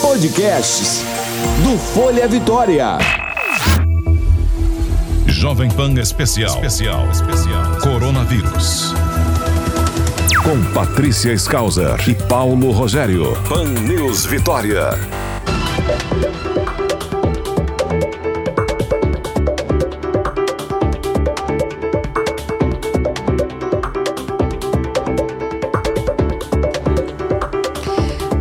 Podcasts do Folha Vitória. Jovem Pan Especial. Especial. Especial. Coronavírus. Com Patrícia Skauser e Paulo Rogério. Pan News Vitória.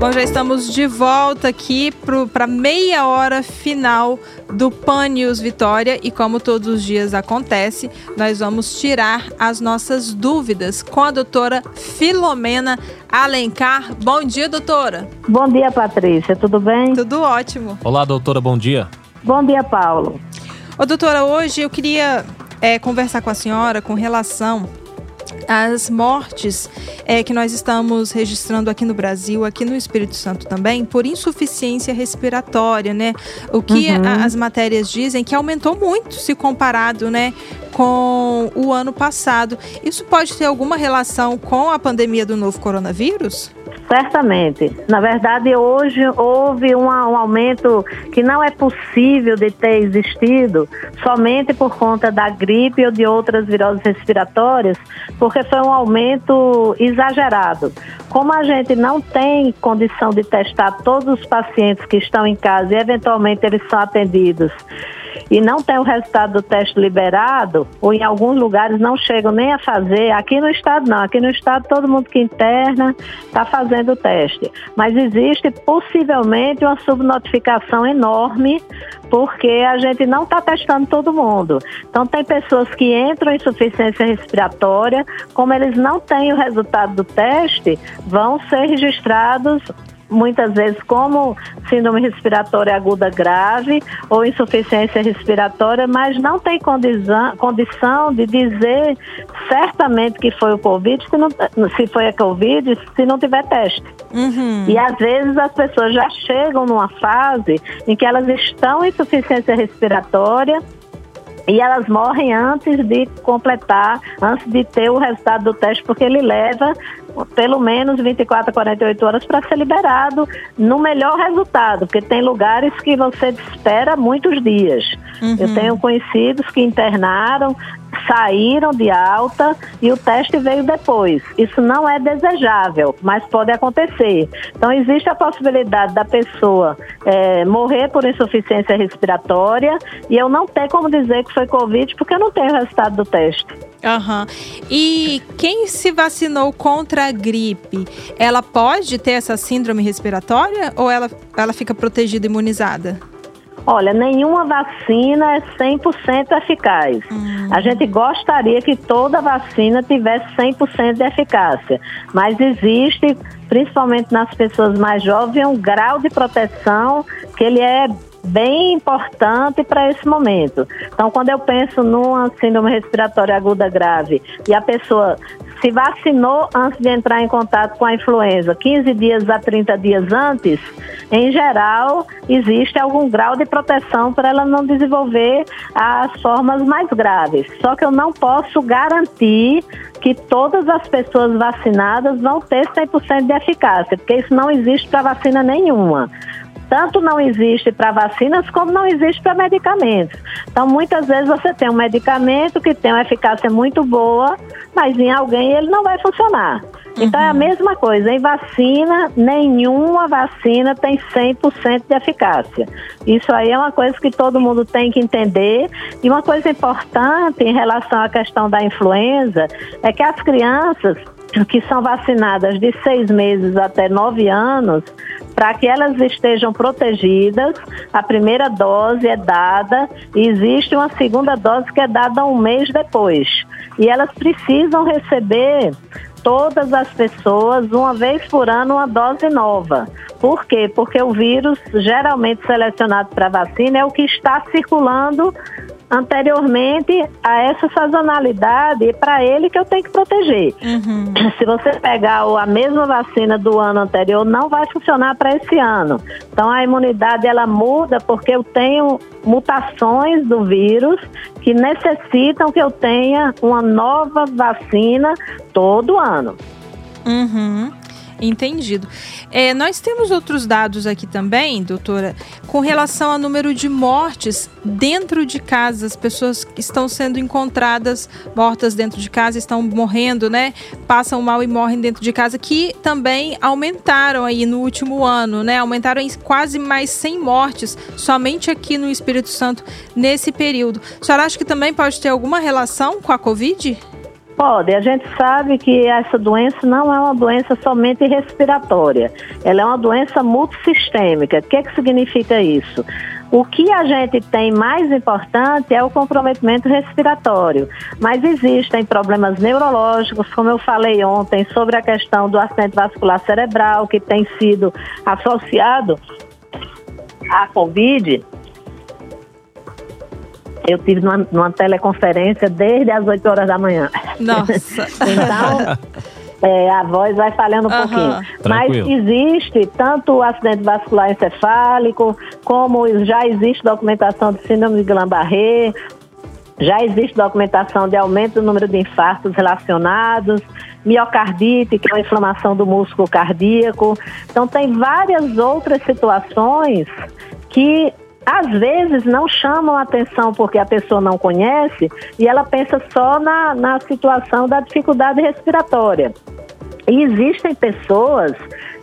Bom, já estamos de volta aqui para meia hora final do Pan News Vitória e como todos os dias acontece, nós vamos tirar as nossas dúvidas com a doutora Filomena Alencar. Bom dia, doutora. Bom dia, Patrícia. Tudo bem? Tudo ótimo. Olá, doutora. Bom dia. Bom dia, Paulo. Ô, doutora, hoje eu queria é, conversar com a senhora com relação as mortes é, que nós estamos registrando aqui no Brasil, aqui no Espírito Santo também, por insuficiência respiratória, né? O que uhum. a, as matérias dizem que aumentou muito se comparado, né, com o ano passado. Isso pode ter alguma relação com a pandemia do novo coronavírus? Certamente. Na verdade, hoje houve um, um, aumento que não é possível de ter existido somente por conta da gripe ou de outras viroses respiratórias, porque foi um aumento exagerado. Como a gente não tem condição de testar todos os pacientes que estão em casa e eventualmente eles são atendidos e não tem o resultado do teste liberado, ou em alguns lugares não chegam nem a fazer, aqui no estado não, aqui no estado todo mundo que interna está fazendo o teste. Mas existe possivelmente uma subnotificação enorme porque a gente não está testando todo mundo. Então, tem pessoas que entram em insuficiência respiratória, como eles não têm o resultado do teste, vão ser registrados muitas vezes como síndrome respiratória aguda grave ou insuficiência respiratória, mas não tem condição, condição de dizer certamente que foi o Covid, se, não, se foi a Covid, se não tiver teste. Uhum. E às vezes as pessoas já chegam numa fase em que elas estão em insuficiência respiratória e elas morrem antes de completar, antes de ter o resultado do teste, porque ele leva pelo menos 24 a 48 horas para ser liberado no melhor resultado, porque tem lugares que você espera muitos dias. Uhum. Eu tenho conhecidos que internaram, saíram de alta e o teste veio depois. Isso não é desejável, mas pode acontecer. Então, existe a possibilidade da pessoa é, morrer por insuficiência respiratória e eu não ter como dizer que foi Covid porque eu não tenho o resultado do teste. Uhum. E quem se vacinou contra a gripe, ela pode ter essa síndrome respiratória ou ela, ela fica protegida, imunizada? Olha, nenhuma vacina é 100% eficaz. Uhum. A gente gostaria que toda vacina tivesse 100% de eficácia, mas existe, principalmente nas pessoas mais jovens, um grau de proteção que ele é bem importante para esse momento. Então, quando eu penso numa síndrome respiratória aguda grave e a pessoa se vacinou antes de entrar em contato com a influenza, 15 dias a 30 dias antes, em geral, existe algum grau de proteção para ela não desenvolver as formas mais graves. Só que eu não posso garantir que todas as pessoas vacinadas vão ter 100% de eficácia, porque isso não existe para vacina nenhuma tanto não existe para vacinas como não existe para medicamentos. Então, muitas vezes você tem um medicamento que tem uma eficácia muito boa, mas em alguém ele não vai funcionar. Então uhum. é a uhum. mesma coisa, em vacina, nenhuma vacina tem 100% de eficácia. Isso aí é uma coisa que todo mundo tem que entender. E uma coisa importante em relação à questão da influenza é que as crianças que são vacinadas de seis meses até nove anos, para que elas estejam protegidas, a primeira dose é dada e existe uma segunda dose que é dada um mês depois. E elas precisam receber todas as pessoas, uma vez por ano, uma dose nova. Por quê? Porque o vírus, geralmente selecionado para vacina, é o que está circulando anteriormente a essa sazonalidade, é para ele que eu tenho que proteger. Uhum. Se você pegar a mesma vacina do ano anterior, não vai funcionar para esse ano. Então a imunidade ela muda porque eu tenho mutações do vírus que necessitam que eu tenha uma nova vacina todo ano. Uhum. Entendido. É, nós temos outros dados aqui também, doutora, com relação ao número de mortes dentro de casa. As pessoas estão sendo encontradas mortas dentro de casa, estão morrendo, né? Passam mal e morrem dentro de casa, que também aumentaram aí no último ano, né? Aumentaram em quase mais 100 mortes somente aqui no Espírito Santo nesse período. A senhora acha que também pode ter alguma relação com a Covid? Pode. A gente sabe que essa doença não é uma doença somente respiratória. Ela é uma doença multissistêmica. O que, é que significa isso? O que a gente tem mais importante é o comprometimento respiratório, mas existem problemas neurológicos, como eu falei ontem, sobre a questão do acidente vascular cerebral, que tem sido associado à Covid, eu tive numa, numa teleconferência desde as 8 horas da manhã. Nossa. então, é, a voz vai falhando um uhum. pouquinho. Mas existe tanto o acidente vascular encefálico, como já existe documentação de síndrome de Guillain-Barré, já existe documentação de aumento do número de infartos relacionados, miocardite, que é uma inflamação do músculo cardíaco. Então, tem várias outras situações que às vezes não chamam atenção porque a pessoa não conhece e ela pensa só na, na situação da dificuldade respiratória. E existem pessoas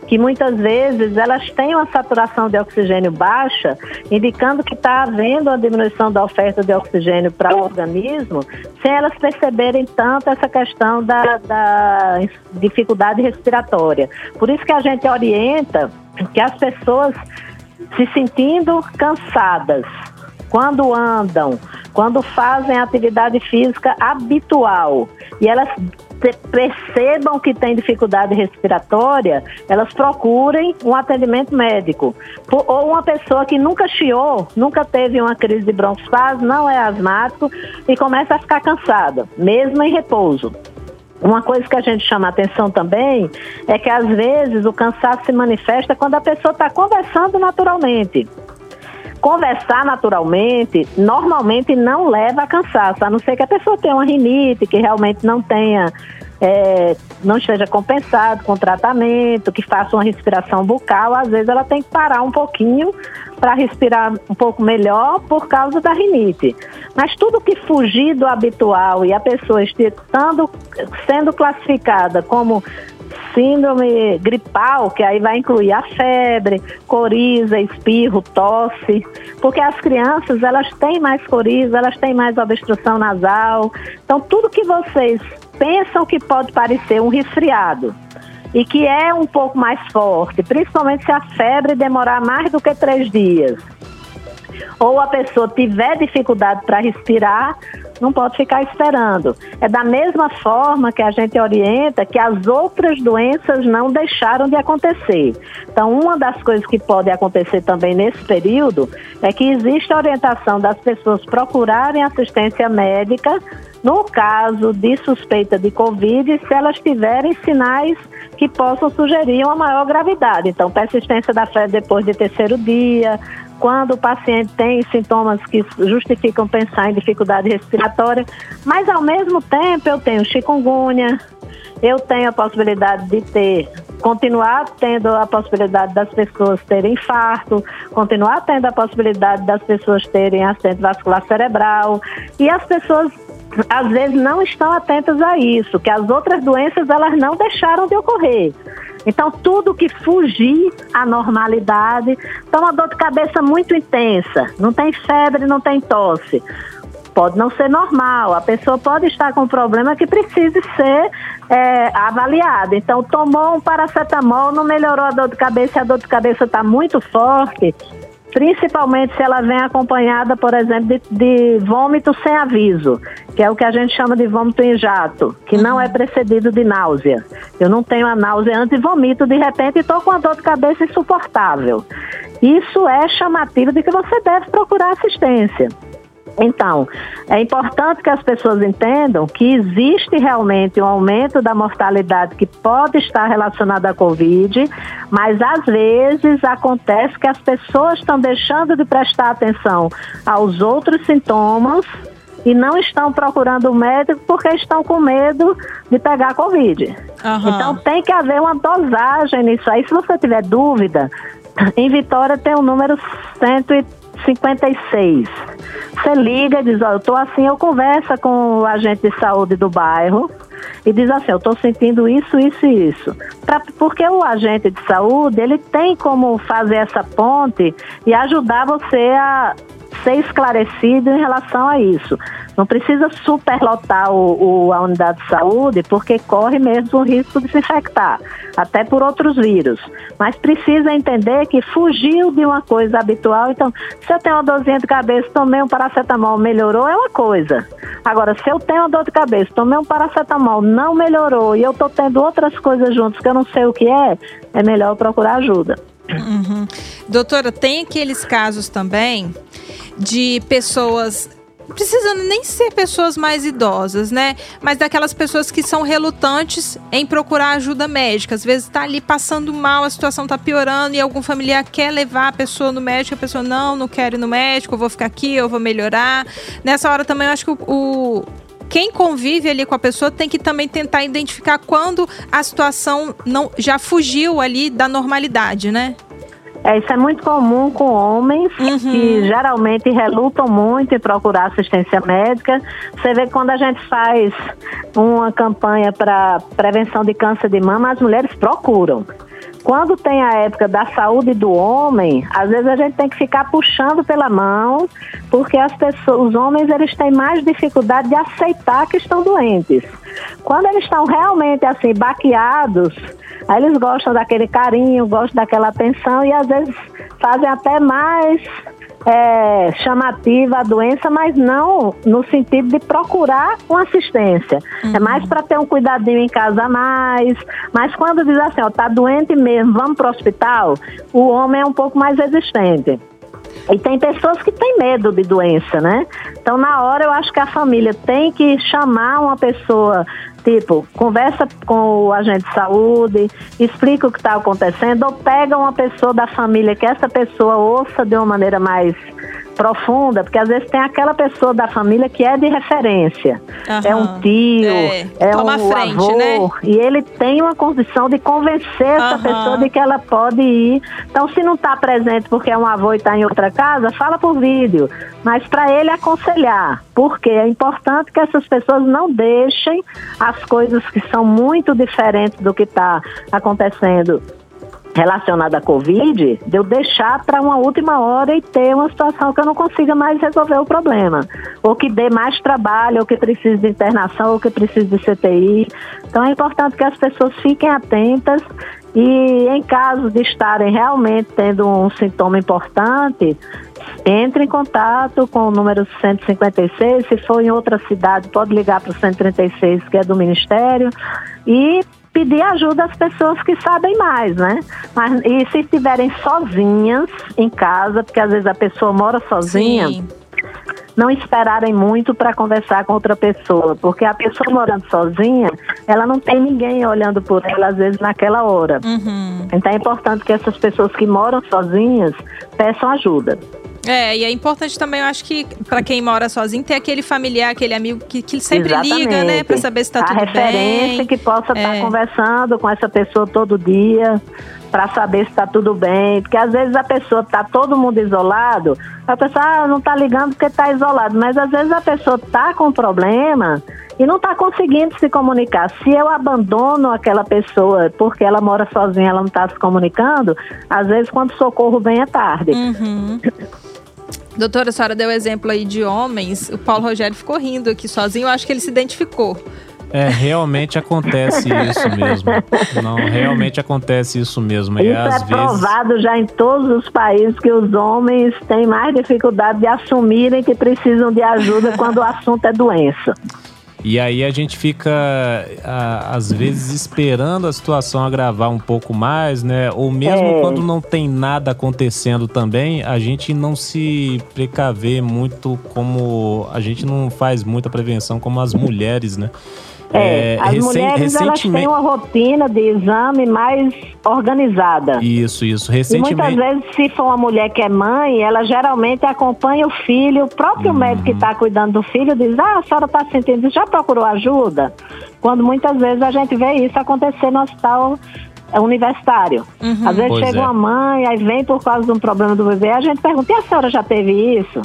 que muitas vezes elas têm uma saturação de oxigênio baixa, indicando que está havendo uma diminuição da oferta de oxigênio para o organismo, sem elas perceberem tanto essa questão da, da dificuldade respiratória. Por isso que a gente orienta que as pessoas se sentindo cansadas, quando andam, quando fazem atividade física habitual e elas percebam que têm dificuldade respiratória, elas procurem um atendimento médico. Ou uma pessoa que nunca chiou, nunca teve uma crise de broncoespasmo, não é asmático e começa a ficar cansada, mesmo em repouso. Uma coisa que a gente chama atenção também é que às vezes o cansaço se manifesta quando a pessoa está conversando naturalmente. Conversar naturalmente normalmente não leva a cansaço, a não ser que a pessoa tenha uma rinite, que realmente não tenha é, não esteja compensado com tratamento, que faça uma respiração bucal, às vezes ela tem que parar um pouquinho para respirar um pouco melhor por causa da rinite. Mas tudo que fugir do habitual e a pessoa estando, sendo classificada como síndrome gripal, que aí vai incluir a febre, coriza, espirro, tosse, porque as crianças elas têm mais coriza, elas têm mais obstrução nasal. Então tudo que vocês pensam que pode parecer um resfriado e que é um pouco mais forte, principalmente se a febre demorar mais do que três dias, ou a pessoa tiver dificuldade para respirar, não pode ficar esperando. É da mesma forma que a gente orienta que as outras doenças não deixaram de acontecer. Então, uma das coisas que pode acontecer também nesse período é que existe a orientação das pessoas procurarem assistência médica no caso de suspeita de Covid, se elas tiverem sinais que possam sugerir uma maior gravidade. Então, persistência da febre depois do terceiro dia, quando o paciente tem sintomas que justificam pensar em dificuldade respiratória, mas ao mesmo tempo eu tenho chikungunya, eu tenho a possibilidade de ter, continuar tendo a possibilidade das pessoas terem infarto, continuar tendo a possibilidade das pessoas terem acidente vascular cerebral e as pessoas às vezes não estão atentas a isso, que as outras doenças elas não deixaram de ocorrer. Então, tudo que fugir à normalidade, então uma dor de cabeça muito intensa, não tem febre, não tem tosse. Pode não ser normal, a pessoa pode estar com um problema que precise ser é, avaliado. Então, tomou um paracetamol, não melhorou a dor de cabeça, a dor de cabeça está muito forte, principalmente se ela vem acompanhada, por exemplo, de, de, vômito sem aviso, que é o que a gente chama de vômito em jato, que não é precedido de náusea. Eu não tenho a náusea antes e vomito de repente e estou com a dor de cabeça insuportável. Isso é chamativo de que você deve procurar assistência. Então, é importante que as pessoas entendam que existe realmente um aumento da mortalidade que pode estar relacionado à Covid, mas às vezes acontece que as pessoas estão deixando de prestar atenção aos outros sintomas e não estão procurando o médico porque estão com medo de pegar Covid. Uhum. Então tem que haver uma dosagem nisso aí. Se você tiver dúvida, em Vitória tem o número 156. Você liga e diz, ó, eu tô assim, eu converso com o agente de saúde do bairro e diz assim, eu estou sentindo isso, isso e isso. Pra, porque o agente de saúde, ele tem como fazer essa ponte e ajudar você a ser esclarecido em relação a isso. Não precisa superlotar o, o, a unidade de saúde, porque corre mesmo o risco de se infectar, até por outros vírus. Mas precisa entender que fugiu de uma coisa habitual. Então, se eu tenho uma dorzinha de cabeça, tomei um paracetamol, melhorou, é uma coisa. Agora, se eu tenho uma dor de cabeça, tomei um paracetamol, não melhorou, e eu estou tendo outras coisas juntos que eu não sei o que é, é melhor procurar ajuda. Uhum. Doutora, tem aqueles casos também de pessoas precisando nem ser pessoas mais idosas, né? Mas daquelas pessoas que são relutantes em procurar ajuda médica. Às vezes está ali passando mal, a situação está piorando e algum familiar quer levar a pessoa no médico, a pessoa não, não quero ir no médico, eu vou ficar aqui, eu vou melhorar. Nessa hora também eu acho que o, o quem convive ali com a pessoa tem que também tentar identificar quando a situação não já fugiu ali da normalidade, né? É, isso é muito comum com homens uhum. que geralmente relutam muito em procurar assistência médica. Você vê que quando a gente faz uma campanha para prevenção de câncer de mama, as mulheres procuram. Quando tem a época da saúde do homem, às vezes a gente tem que ficar puxando pela mão, porque as pessoas, os homens eles têm mais dificuldade de aceitar que estão doentes. Quando eles estão realmente assim baqueados, aí eles gostam daquele carinho, gostam daquela atenção e às vezes fazem até mais é, chamativa a doença, mas não no sentido de procurar uma assistência. É uhum. É mais para ter um cuidadinho em casa a mais. Mas quando diz assim, ó, tá doente mesmo, vamos para o hospital, o homem é um pouco mais resistente. E tem pessoas que têm medo de doença, né? Então, na hora, eu acho que a família tem que chamar uma pessoa Tipo, conversa com o agente de saúde, explica o que está acontecendo, ou pega uma pessoa da família que essa pessoa ouça de uma maneira mais profunda, porque às vezes tem aquela pessoa da família que é de referência. É um tio, é, é um frente, avô, né? e ele tem uma condição de convencer uhum. essa pessoa de que ela pode ir. Então, se não está presente porque é um avô e está em outra casa, fala por vídeo. Mas para ele aconselhar, porque é importante que essas pessoas não deixem as coisas que são muito diferentes do que está acontecendo relacionada à Covid, de eu deixar para uma última hora e ter uma situação que eu não consiga mais resolver o problema. Ou que dê mais trabalho, ou que precise de internação, ou que precise de CTI. Então é importante que as pessoas fiquem atentas e em caso de estarem realmente tendo um sintoma importante, entre em contato com o número 156. Se for em outra cidade, pode ligar para o 136, que é do Ministério, e pedir ajuda às pessoas que sabem mais, né? Mas, e se estiverem sozinhas em casa, porque às vezes a pessoa mora sozinha. Sim. Não esperarem muito para conversar com outra pessoa, porque a pessoa morando sozinha, ela não tem ninguém olhando por ela, às vezes, naquela hora. Uhum. Então é importante que essas pessoas que moram sozinhas peçam ajuda. É, e é importante também, eu acho que para quem mora sozinho, ter aquele familiar, aquele amigo que, que sempre Exatamente. liga, né, para saber se está tudo bem. A referência que possa estar tá é. tá conversando com essa pessoa todo dia para saber se está tudo bem, porque às vezes a pessoa está todo mundo isolado, a pessoa ah, não está ligando porque está isolado, mas às vezes a pessoa está com problema e não está conseguindo se comunicar. Se eu abandono aquela pessoa porque ela mora sozinha, ela não está se comunicando, às vezes quando o socorro vem é tarde. Uhum. Doutora, a senhora deu exemplo aí de homens. O Paulo Rogério ficou rindo aqui sozinho. Eu acho que ele se identificou. É, realmente acontece isso mesmo. Não, realmente acontece isso mesmo. Isso e às é vezes... provado já em todos os países que os homens têm mais dificuldade de assumirem que precisam de ajuda quando o assunto é doença. E aí a gente fica, às vezes, esperando a situação agravar um pouco mais, né? Ou mesmo é. quando não tem nada acontecendo também, a gente não se precaver muito como. A gente não faz muita prevenção como as mulheres, né? É, é as recém, mulheres recentemente... elas têm uma rotina de exame mais organizada. Isso, isso. Recentemente... E muitas vezes, se for uma mulher que é mãe, ela geralmente acompanha o filho, o próprio uhum. médico que está cuidando do filho diz, ah, a senhora está sentindo, já procurou ajuda? Quando muitas vezes a gente vê isso acontecer no hospital universitário. Uhum. Às vezes pois chega é. uma mãe, aí vem por causa de um problema do bebê, a gente pergunta, e a senhora já teve isso?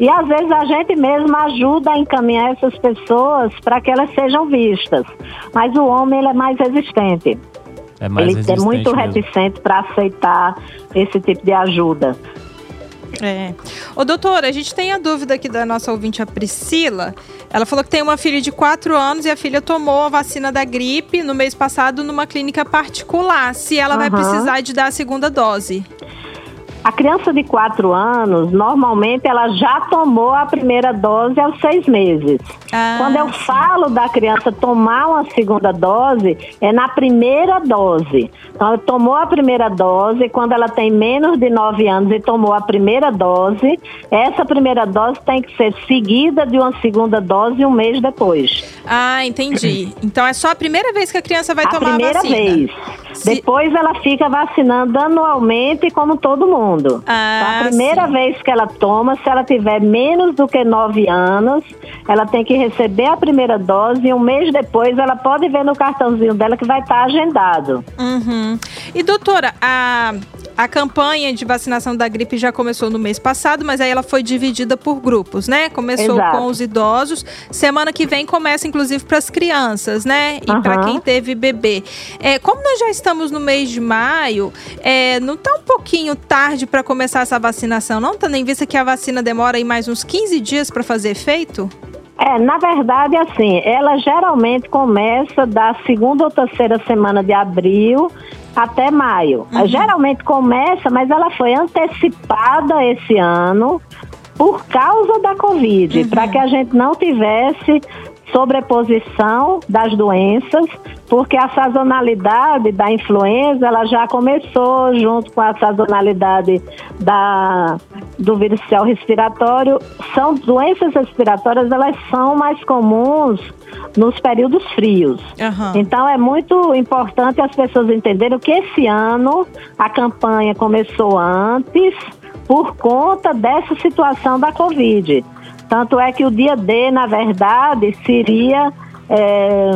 E às vezes a gente mesmo ajuda a encaminhar essas pessoas para que elas sejam vistas. Mas o homem ele é mais resistente. É mais ele é muito mesmo. reticente para aceitar esse tipo de ajuda. É. Ô, doutora, a gente tem a dúvida aqui da nossa ouvinte, a Priscila. Ela falou que tem uma filha de 4 anos e a filha tomou a vacina da gripe no mês passado numa clínica particular. Se ela uhum. vai precisar de dar a segunda dose. A criança de 4 anos, normalmente, ela já tomou a primeira dose aos seis meses. Ah, Quando eu sim. falo da criança tomar uma segunda dose, é na primeira dose. Então, ela tomou a primeira dose, quando ela tem menos de 9 anos e tomou a primeira dose, essa primeira dose tem que ser seguida de uma segunda dose um mês depois. Ah, entendi. Então, é só a primeira vez que a criança vai a tomar a vacina? A primeira vez. Se... Depois ela fica vacinando anualmente, como todo mundo. Ah, então, a primeira sim. vez que ela toma, se ela tiver menos do que 9 anos, ela tem que receber a primeira dose e um mês depois ela pode ver no cartãozinho dela que vai estar agendado. Uhum. E doutora, a, a campanha de vacinação da gripe já começou no mês passado, mas aí ela foi dividida por grupos, né? Começou Exato. com os idosos. Semana que vem começa, inclusive, para as crianças, né? E uhum. para quem teve bebê. É, como nós já estamos no mês de maio, é, não está um pouquinho tarde para começar essa vacinação, não? Tendo em vista que a vacina demora aí mais uns 15 dias para fazer efeito? É, na verdade, assim, ela geralmente começa da segunda ou terceira semana de abril até maio. Uhum. Geralmente começa, mas ela foi antecipada esse ano por causa da Covid, uhum. para que a gente não tivesse sobreposição das doenças, porque a sazonalidade da influenza ela já começou junto com a sazonalidade da, do vírus respiratório. São doenças respiratórias, elas são mais comuns nos períodos frios. Uhum. Então é muito importante as pessoas entenderem que esse ano a campanha começou antes por conta dessa situação da Covid. Tanto é que o dia D, na verdade, seria é,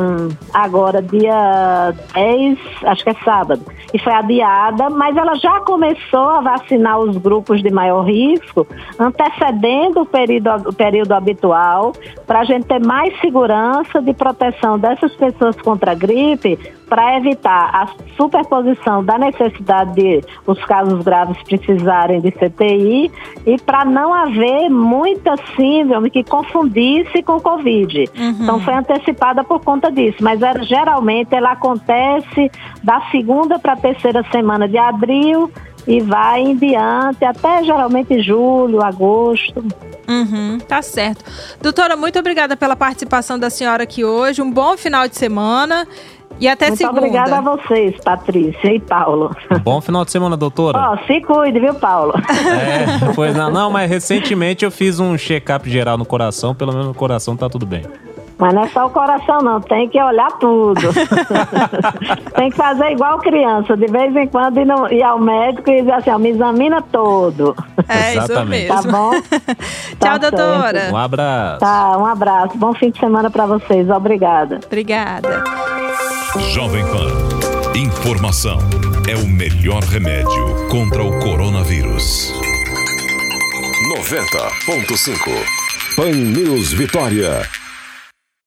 agora, dia 10, acho que é sábado, e foi adiada, mas ela já começou a vacinar os grupos de maior risco, antecedendo o período, o período habitual, para a gente ter mais segurança de proteção dessas pessoas contra a gripe, para evitar a superposição da necessidade de os casos graves precisarem de CTI e para não haver muita síndrome que confundisse com Covid. Uhum. Então foi antecipada por conta disso, mas era, geralmente ela acontece da segunda para a terceira semana de abril e vai em diante até geralmente julho, agosto. Uhum, tá certo. Doutora, muito obrigada pela participação da senhora aqui hoje. Um bom final de semana. E até Muito segunda. obrigada a vocês, Patrícia e Paulo. Bom final de semana, doutora. Ó, oh, se cuide, viu, Paulo? É, pois não. Não, mas recentemente eu fiz um check-up geral no coração, pelo menos no coração tá tudo bem. Mas não é só o coração, não. Tem que olhar tudo. tem que fazer igual criança. De vez em quando ir, no, ir ao médico e dizer assim, ó, me examina todo. É, Exatamente. isso mesmo. Tá bom? Tchau, tá doutora. Certo. Um abraço. Tá, um abraço. Bom fim de semana para vocês. Obrigada. Obrigada. Jovem Pan. Informação é o melhor remédio contra o coronavírus. 90.5 Pan News Vitória.